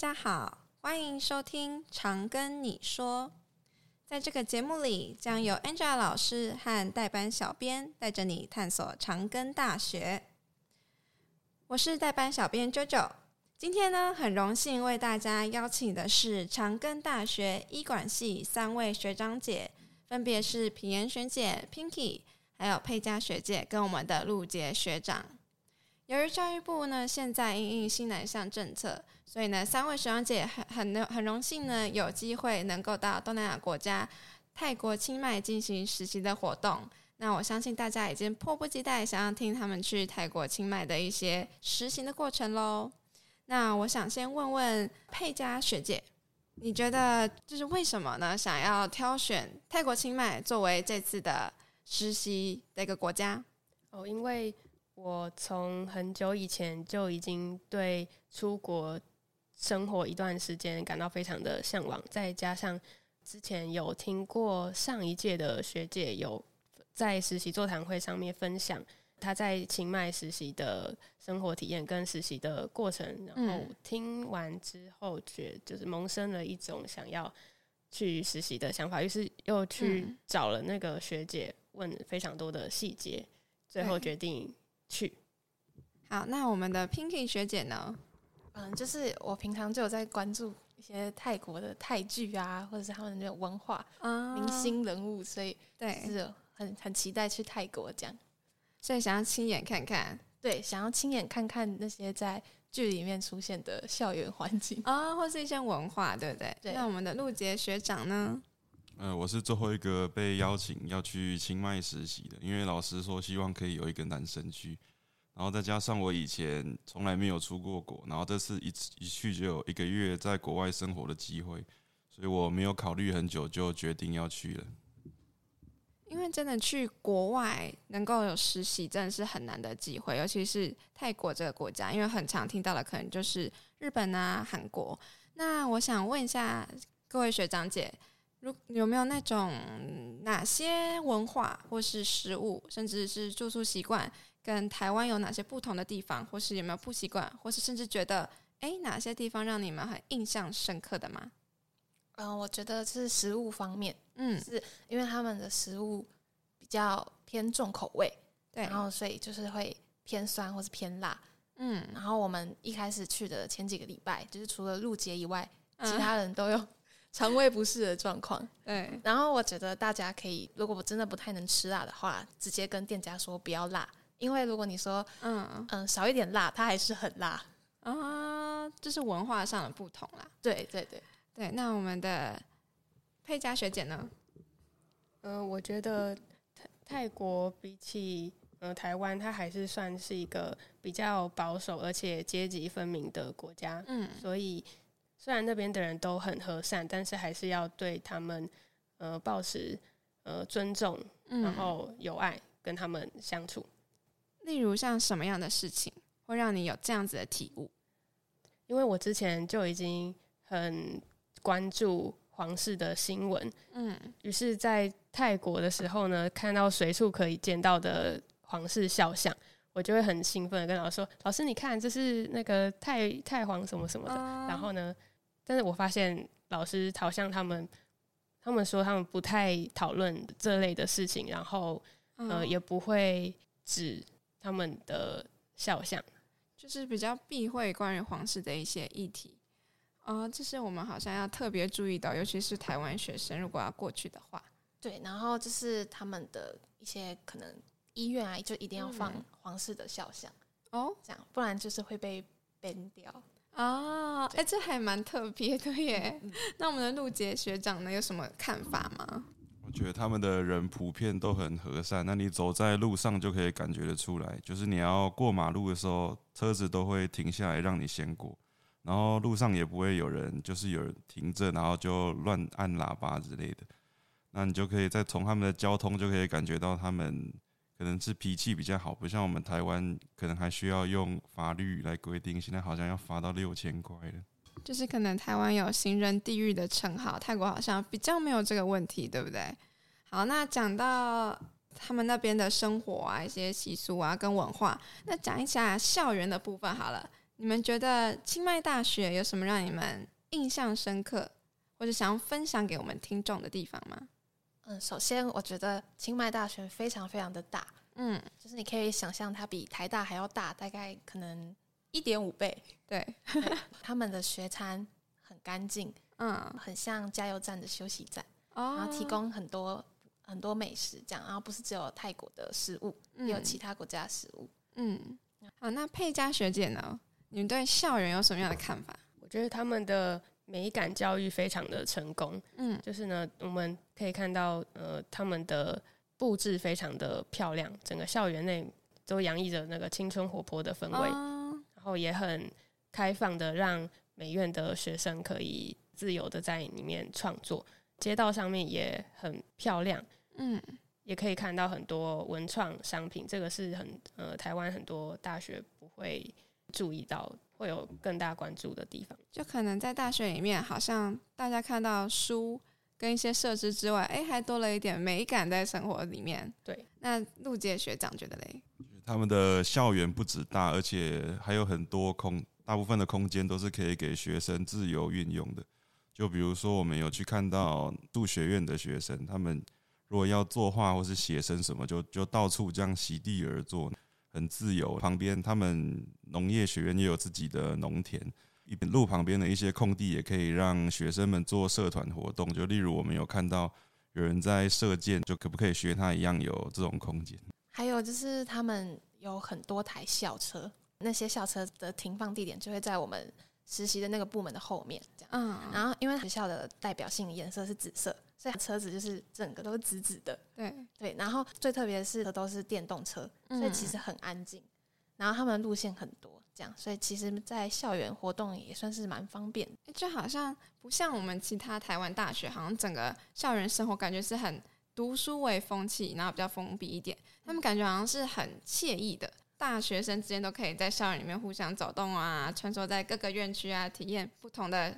大家好，欢迎收听《长跟你说》。在这个节目里，将由 Angela 老师和代班小编带着你探索长庚大学。我是代班小编 JoJo，今天呢，很荣幸为大家邀请的是长庚大学医管系三位学长姐，分别是品妍学姐、Pinky，还有佩佳学姐跟我们的陆杰学长。由于教育部呢，现在因应新南向政策，所以呢，三位学长姐很很很荣幸呢，有机会能够到东南亚国家泰国清迈进行实习的活动。那我相信大家已经迫不及待想要听他们去泰国清迈的一些实习的过程喽。那我想先问问佩佳学姐，你觉得就是为什么呢？想要挑选泰国清迈作为这次的实习的一个国家？哦，因为。我从很久以前就已经对出国生活一段时间感到非常的向往，再加上之前有听过上一届的学姐有在实习座谈会上面分享她在清迈实习的生活体验跟实习的过程，然后听完之后，觉就是萌生了一种想要去实习的想法，于是又去找了那个学姐问非常多的细节，最后决定。去，好，那我们的 Pinky 学姐呢？嗯，就是我平常就有在关注一些泰国的泰剧啊，或者是他们的文化、啊、明星人物，所以对，是很很期待去泰国这样，所以想要亲眼看看，对，想要亲眼看看那些在剧里面出现的校园环境啊，或是一些文化，对不对？对。那我们的陆杰学长呢？呃，我是最后一个被邀请要去清迈实习的，因为老师说希望可以有一个男生去，然后再加上我以前从来没有出过国，然后这次一次一去就有一个月在国外生活的机会，所以我没有考虑很久就决定要去了。因为真的去国外能够有实习，真的是很难的机会，尤其是泰国这个国家，因为很常听到的可能就是日本啊、韩国。那我想问一下各位学长姐。如有没有那种哪些文化或是食物，甚至是住宿习惯，跟台湾有哪些不同的地方，或是有没有不习惯，或是甚至觉得，诶，哪些地方让你们很印象深刻的吗？嗯、呃，我觉得是食物方面，嗯，是因为他们的食物比较偏重口味，对，然后所以就是会偏酸或是偏辣，嗯，然后我们一开始去的前几个礼拜，就是除了陆杰以外，其他人都有。嗯肠胃不适的状况，对。然后我觉得大家可以，如果我真的不太能吃辣的话，直接跟店家说不要辣，因为如果你说嗯嗯少一点辣，它还是很辣啊，这是文化上的不同啦。对对对对。那我们的佩佳学姐呢？呃，我觉得泰泰国比起呃台湾，它还是算是一个比较保守而且阶级分明的国家，嗯，所以。虽然那边的人都很和善，但是还是要对他们呃保持呃尊重，然后有爱跟他们相处。例如像什么样的事情会让你有这样子的体悟？因为我之前就已经很关注皇室的新闻，嗯，于是，在泰国的时候呢，看到随处可以见到的皇室肖像，我就会很兴奋的跟老师说：“老师，你看，这是那个太太皇什么什么的。”然后呢？但是我发现老师好像他们，他们说他们不太讨论这类的事情，然后呃也不会指他们的肖像，就是比较避讳关于皇室的一些议题。啊，这是我们好像要特别注意到，尤其是台湾学生如果要过去的话。对，然后就是他们的一些可能医院啊，就一定要放皇室的肖像哦，这样不然就是会被 ban 掉。啊，哎、欸，这还蛮特别的 耶。那我们的陆杰学长呢，有什么看法吗？我觉得他们的人普遍都很和善。那你走在路上就可以感觉得出来，就是你要过马路的时候，车子都会停下来让你先过，然后路上也不会有人，就是有人停着，然后就乱按喇叭之类的。那你就可以再从他们的交通就可以感觉到他们。可能是脾气比较好，不像我们台湾，可能还需要用法律来规定。现在好像要罚到六千块了。就是可能台湾有行人地狱的称号，泰国好像比较没有这个问题，对不对？好，那讲到他们那边的生活啊，一些习俗啊跟文化，那讲一下校园的部分好了。你们觉得清迈大学有什么让你们印象深刻，或者想要分享给我们听众的地方吗？嗯，首先我觉得清迈大学非常非常的大，嗯，就是你可以想象它比台大还要大，大概可能一点五倍。对，他们的学餐很干净，嗯，很像加油站的休息站，哦，然后提供很多很多美食，这样，然后不是只有泰国的食物，嗯，也有其他国家的食物，嗯，好，那佩佳学姐呢？你们对校园有什么样的看法？我觉得他们的。美感教育非常的成功，嗯，就是呢，我们可以看到，呃，他们的布置非常的漂亮，整个校园内都洋溢着那个青春活泼的氛围，哦，然后也很开放的，让美院的学生可以自由的在里面创作。街道上面也很漂亮，嗯，也可以看到很多文创商品，这个是很呃台湾很多大学不会注意到。会有更大关注的地方，就可能在大学里面，好像大家看到书跟一些设施之外，哎，还多了一点美感在生活里面。对，那陆杰学长觉得嘞？他们的校园不止大，而且还有很多空，大部分的空间都是可以给学生自由运用的。就比如说，我们有去看到杜学院的学生，他们如果要作画或是写生什么，就就到处这样席地而坐。很自由，旁边他们农业学院也有自己的农田，一边路旁边的一些空地也可以让学生们做社团活动。就例如我们有看到有人在射箭，就可不可以学他一样有这种空间？还有就是他们有很多台校车，那些校车的停放地点就会在我们实习的那个部门的后面，这样。嗯，然后因为学校的代表性颜色是紫色。所以车子就是整个都是直直的，对对。然后最特别的是都是电动车，所以其实很安静。然后他们的路线很多，这样，所以其实，在校园活动也算是蛮方便。就好像不像我们其他台湾大学，好像整个校园生活感觉是很读书为风气，然后比较封闭一点。他们感觉好像是很惬意的，大学生之间都可以在校园里面互相走动啊，穿梭在各个院区啊，体验不同的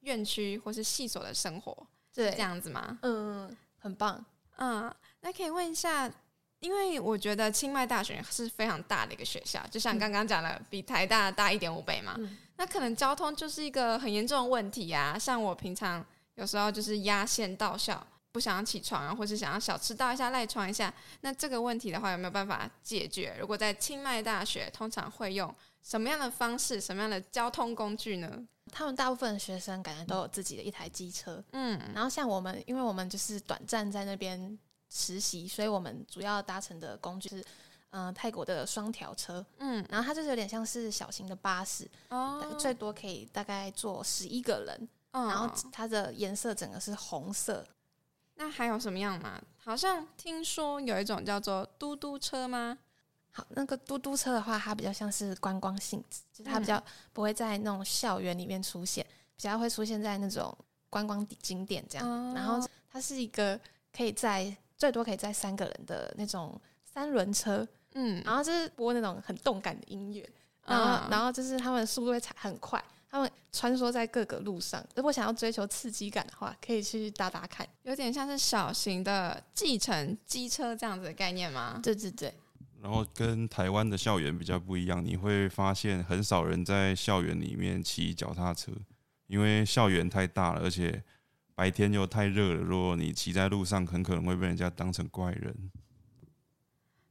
院区或是系所的生活。对，这样子吗？嗯，很棒。嗯，那可以问一下，因为我觉得清迈大学是非常大的一个学校，就像刚刚讲的，比台大大一点五倍嘛。嗯。那可能交通就是一个很严重的问题啊。像我平常有时候就是压线到校，不想要起床啊，或是想要小吃到一下、赖床一下，那这个问题的话，有没有办法解决？如果在清迈大学，通常会用什么样的方式、什么样的交通工具呢？他们大部分的学生感觉都有自己的一台机车，嗯，然后像我们，因为我们就是短暂在那边实习，所以我们主要搭乘的工具是，嗯、呃，泰国的双条车，嗯，然后它就是有点像是小型的巴士，哦，最多可以大概坐十一个人，哦，然后它的颜色整个是红色。那还有什么样吗？好像听说有一种叫做嘟嘟车吗？好，那个嘟嘟车的话，它比较像是观光性质，就是它比较不会在那种校园里面出现，比较会出现在那种观光景点这样。哦、然后它是一个可以载最多可以载三个人的那种三轮车，嗯，然后就是播那种很动感的音乐，然后、哦、然后就是他们速度会踩很快，他们穿梭在各个路上。如果想要追求刺激感的话，可以去搭搭看，有点像是小型的计程机车这样子的概念吗？对对对。然后跟台湾的校园比较不一样，你会发现很少人在校园里面骑脚踏车，因为校园太大了，而且白天又太热了。如果你骑在路上，很可能会被人家当成怪人。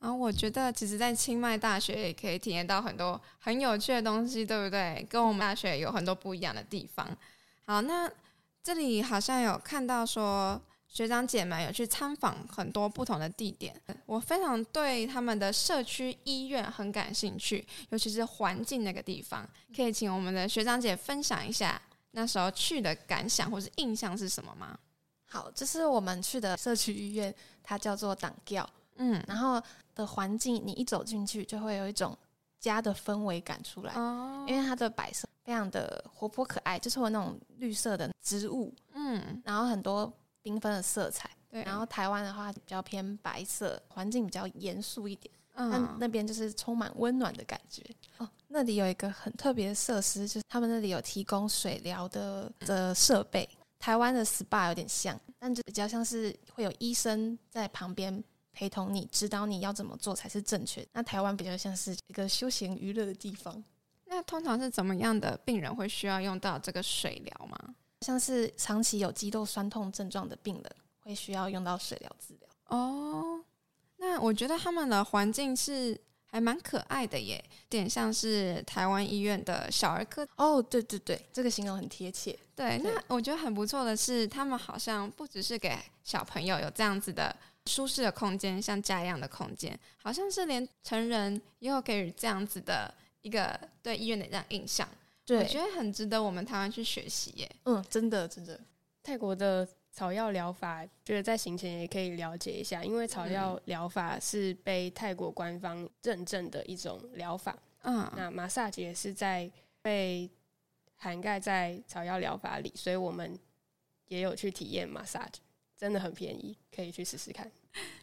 然后我觉得，其实，在清迈大学也可以体验到很多很有趣的东西，对不对？跟我们大学有很多不一样的地方。好，那这里好像有看到说。学长姐们有去参访很多不同的地点，我非常对他们的社区医院很感兴趣，尤其是环境那个地方，可以请我们的学长姐分享一下那时候去的感想或是印象是什么吗？好，这是我们去的社区医院，它叫做党教，嗯，然后的环境，你一走进去就会有一种家的氛围感出来，哦，因为它的摆设非常的活泼可爱，就是有那种绿色的植物，嗯，然后很多。缤纷的色彩，对。然后台湾的话比较偏白色，环境比较严肃一点。嗯，那那边就是充满温暖的感觉。哦，那里有一个很特别的设施，就是他们那里有提供水疗的的设备。台湾的 SPA 有点像，但就比较像是会有医生在旁边陪同你，指导你要怎么做才是正确。那台湾比较像是一个休闲娱乐的地方。那通常是怎么样的病人会需要用到这个水疗吗？像是长期有肌肉酸痛症状的病人会需要用到水疗治疗。哦，那我觉得他们的环境是还蛮可爱的耶，有点像是台湾医院的小儿科。哦，对对对，这个形容很贴切。对，那我觉得很不错的是，他们好像不只是给小朋友有这样子的舒适的空间，像家一样的空间，好像是连成人也有给予这样子的一个对医院的这样印象。对，我觉得很值得我们台湾去学习耶。嗯，真的真的，泰国的。草药疗法，觉得在行前也可以了解一下，因为草药疗法是被泰国官方认证的一种疗法。嗯，那马萨杰是在被涵盖在草药疗法里，所以我们也有去体验马萨杰，真的很便宜，可以去试试看。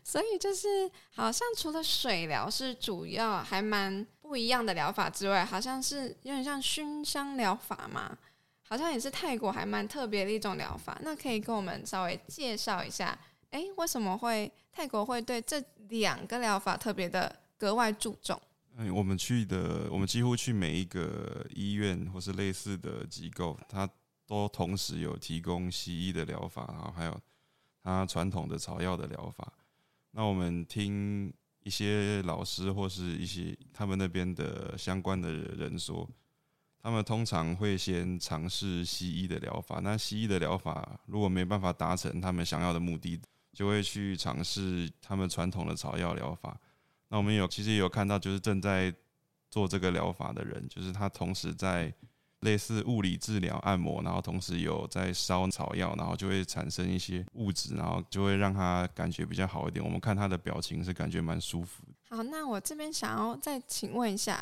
所以就是好像除了水疗是主要还蛮不一样的疗法之外，好像是有点像熏香疗法嘛。好像也是泰国还蛮特别的一种疗法，那可以跟我们稍微介绍一下，诶、为什么会泰国会对这两个疗法特别的格外注重？嗯，我们去的，我们几乎去每一个医院或是类似的机构，它都同时有提供西医的疗法，然后还有他传统的草药的疗法。那我们听一些老师或是一些他们那边的相关的人说。他们通常会先尝试西医的疗法，那西医的疗法如果没办法达成他们想要的目的，就会去尝试他们传统的草药疗法。那我们有其实有看到，就是正在做这个疗法的人，就是他同时在类似物理治疗、按摩，然后同时有在烧草药，然后就会产生一些物质，然后就会让他感觉比较好一点。我们看他的表情是感觉蛮舒服。好，那我这边想要再请问一下。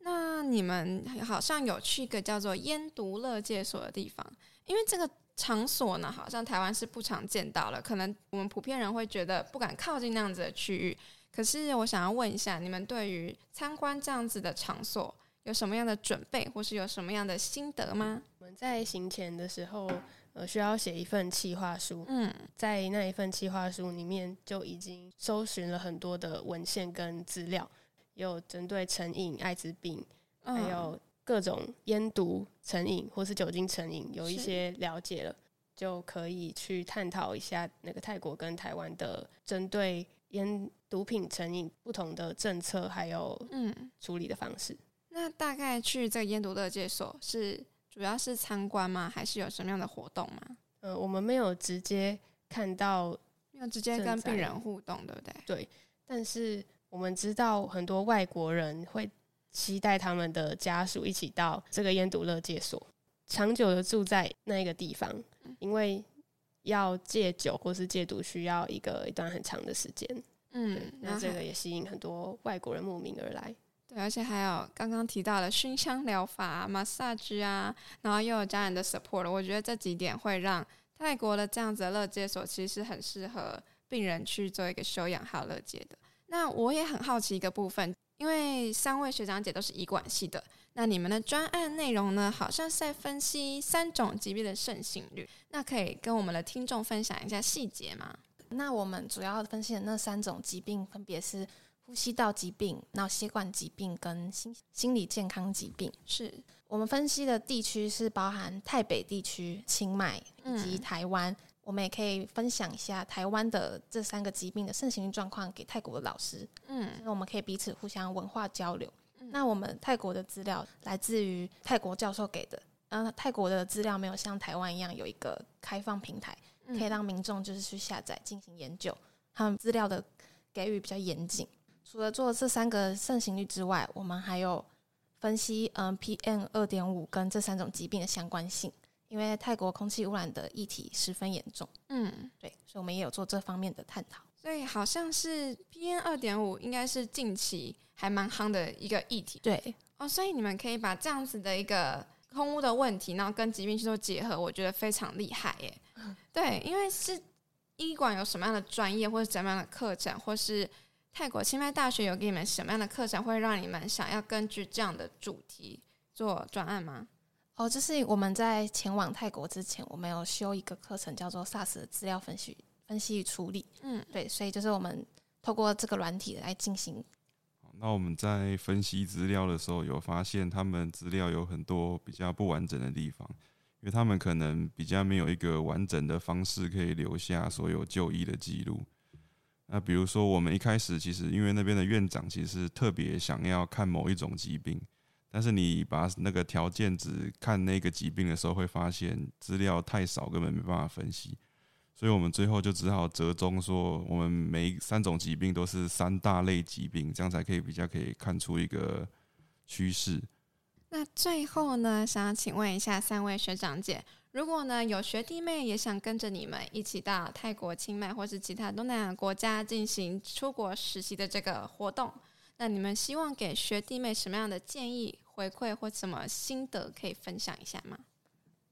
那你们好像有去一个叫做烟毒乐戒所的地方，因为这个场所呢，好像台湾是不常见到了，可能我们普遍人会觉得不敢靠近那样子的区域。可是我想要问一下，你们对于参观这样子的场所有什么样的准备，或是有什么样的心得吗？我们在行前的时候，呃，需要写一份企划书。嗯，在那一份企划书里面就已经搜寻了很多的文献跟资料。有针对成瘾、艾滋病，还有各种烟毒成瘾或是酒精成瘾，有一些了解了，就可以去探讨一下那个泰国跟台湾的针对烟毒品成瘾不同的政策，还有嗯处理的方式。那大概去这个烟毒乐戒所是主要是参观吗？还是有什么样的活动吗？呃，我们没有直接看到，没有直接跟病人互动，对不对？对，但是。我们知道很多外国人会期待他们的家属一起到这个烟毒乐戒所，长久的住在那个地方，因为要戒酒或是戒毒需要一个一段很长的时间。嗯，那这个也吸引很多外国人慕名而来。而且还有刚刚提到的熏香疗法、massage 啊，然后又有家人的 support，我觉得这几点会让泰国的这样子的勒戒所其实很适合病人去做一个休养还有勒戒的。那我也很好奇一个部分，因为三位学长姐都是医管系的，那你们的专案内容呢，好像是在分析三种疾病的盛行率，那可以跟我们的听众分享一下细节吗？那我们主要分析的那三种疾病，分别是呼吸道疾病、脑血管疾病跟心心理健康疾病。是我们分析的地区是包含泰北地区、清迈以及台湾。嗯我们也可以分享一下台湾的这三个疾病的盛行率状况给泰国的老师，嗯，那我们可以彼此互相文化交流。嗯、那我们泰国的资料来自于泰国教授给的，呃，泰国的资料没有像台湾一样有一个开放平台，可以让民众就是去下载进行研究。他们资料的给予比较严谨。除了做这三个盛行率之外，我们还有分析，嗯、呃，PM 二点五跟这三种疾病的相关性。因为泰国空气污染的议题十分严重，嗯，对，所以我们也有做这方面的探讨。所以好像是 PM 二点五应该是近期还蛮夯的一个议题，对哦。所以你们可以把这样子的一个空污的问题，然后跟疾病去做结合，我觉得非常厉害耶。嗯、对，因为是医管有什么样的专业或者怎么样的课程，或是泰国清迈大学有给你们什么样的课程，会让你们想要根据这样的主题做专案吗？哦，就是我们在前往泰国之前，我们有修一个课程，叫做 SARS 的资料分析、分析与处理。嗯，对，所以就是我们透过这个软体来进行。那我们在分析资料的时候，有发现他们资料有很多比较不完整的地方，因为他们可能比较没有一个完整的方式可以留下所有就医的记录。那比如说，我们一开始其实因为那边的院长其实特别想要看某一种疾病，但是你把那个条件只看那个疾病的时候，会发现资料太少，根本没办法分析。所以我们最后就只好折中说，我们每三种疾病都是三大类疾病，这样才可以比较可以看出一个趋势。那最后呢，想要请问一下三位学长姐。如果呢，有学弟妹也想跟着你们一起到泰国、清迈或是其他东南亚国家进行出国实习的这个活动，那你们希望给学弟妹什么样的建议、回馈或什么心得可以分享一下吗？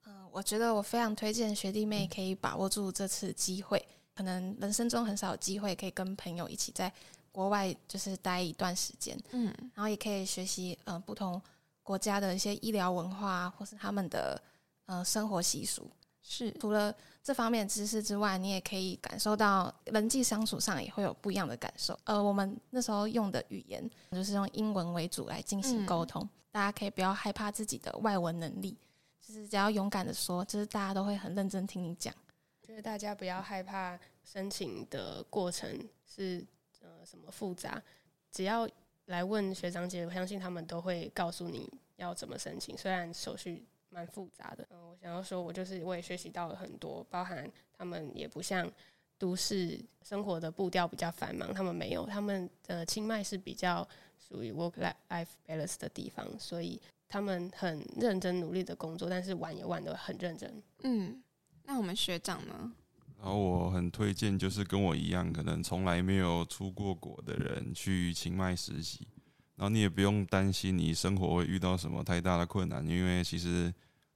嗯，我觉得我非常推荐学弟妹可以把握住这次机会，可能人生中很少有机会可以跟朋友一起在国外就是待一段时间，嗯，然后也可以学习呃不同国家的一些医疗文化或是他们的。呃，生活习俗是除了这方面知识之外，你也可以感受到人际相处上也会有不一样的感受。呃，我们那时候用的语言就是用英文为主来进行沟通，嗯、大家可以不要害怕自己的外文能力，就是只要勇敢的说，就是大家都会很认真听你讲。就是大家不要害怕申请的过程是呃什么复杂，只要来问学长姐，我相信他们都会告诉你要怎么申请，虽然手续。蛮复杂的，嗯，我想要说，我就是我也学习到了很多，包含他们也不像都市生活的步调比较繁忙，他们没有，他们的清迈是比较属于 work life balance 的地方，所以他们很认真努力的工作，但是玩也玩得很认真。嗯，那我们学长呢？然后我很推荐，就是跟我一样，可能从来没有出过国的人去清迈实习。然后你也不用担心你生活会遇到什么太大的困难，因为其实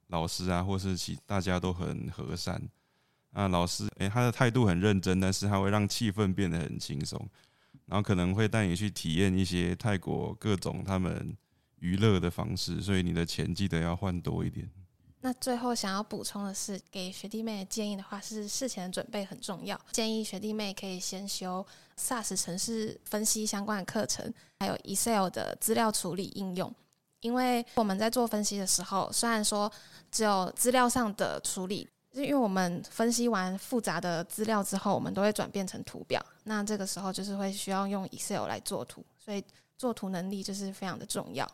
老师啊，或是其大家都很和善啊。老师，诶，他的态度很认真，但是他会让气氛变得很轻松，然后可能会带你去体验一些泰国各种他们娱乐的方式，所以你的钱记得要换多一点。那最后想要补充的是，给学弟妹的建议的话，是事前的准备很重要。建议学弟妹可以先修 SaaS 城市分析相关的课程，还有 Excel 的资料处理应用。因为我们在做分析的时候，虽然说只有资料上的处理，是因为我们分析完复杂的资料之后，我们都会转变成图表。那这个时候就是会需要用 Excel 来做图，所以做图能力就是非常的重要。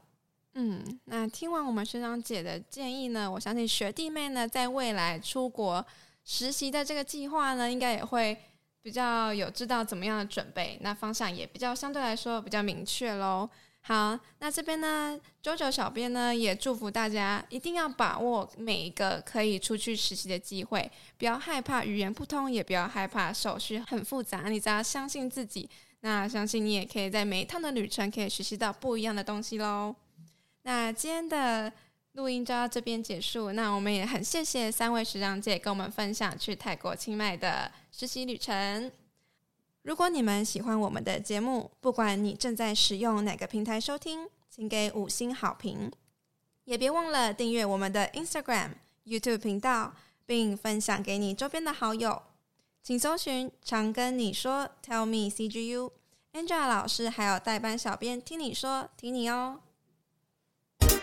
嗯，那听完我们学长姐的建议呢，我相信学弟妹呢，在未来出国实习的这个计划呢，应该也会比较有知道怎么样的准备，那方向也比较相对来说比较明确喽。好，那这边呢，JoJo 小编呢也祝福大家一定要把握每一个可以出去实习的机会，不要害怕语言不通，也不要害怕手续很复杂，你只要相信自己，那相信你也可以在每一趟的旅程可以学习到不一样的东西喽。那今天的录音就到这边结束。那我们也很谢谢三位学长姐跟我们分享去泰国清迈的实习旅程。如果你们喜欢我们的节目，不管你正在使用哪个平台收听，请给五星好评，也别忘了订阅我们的 Instagram、YouTube 频道，并分享给你周边的好友。请搜寻“常跟你说 ”，Tell me CGU，Angela 老师还有代班小编听你说，听你哦。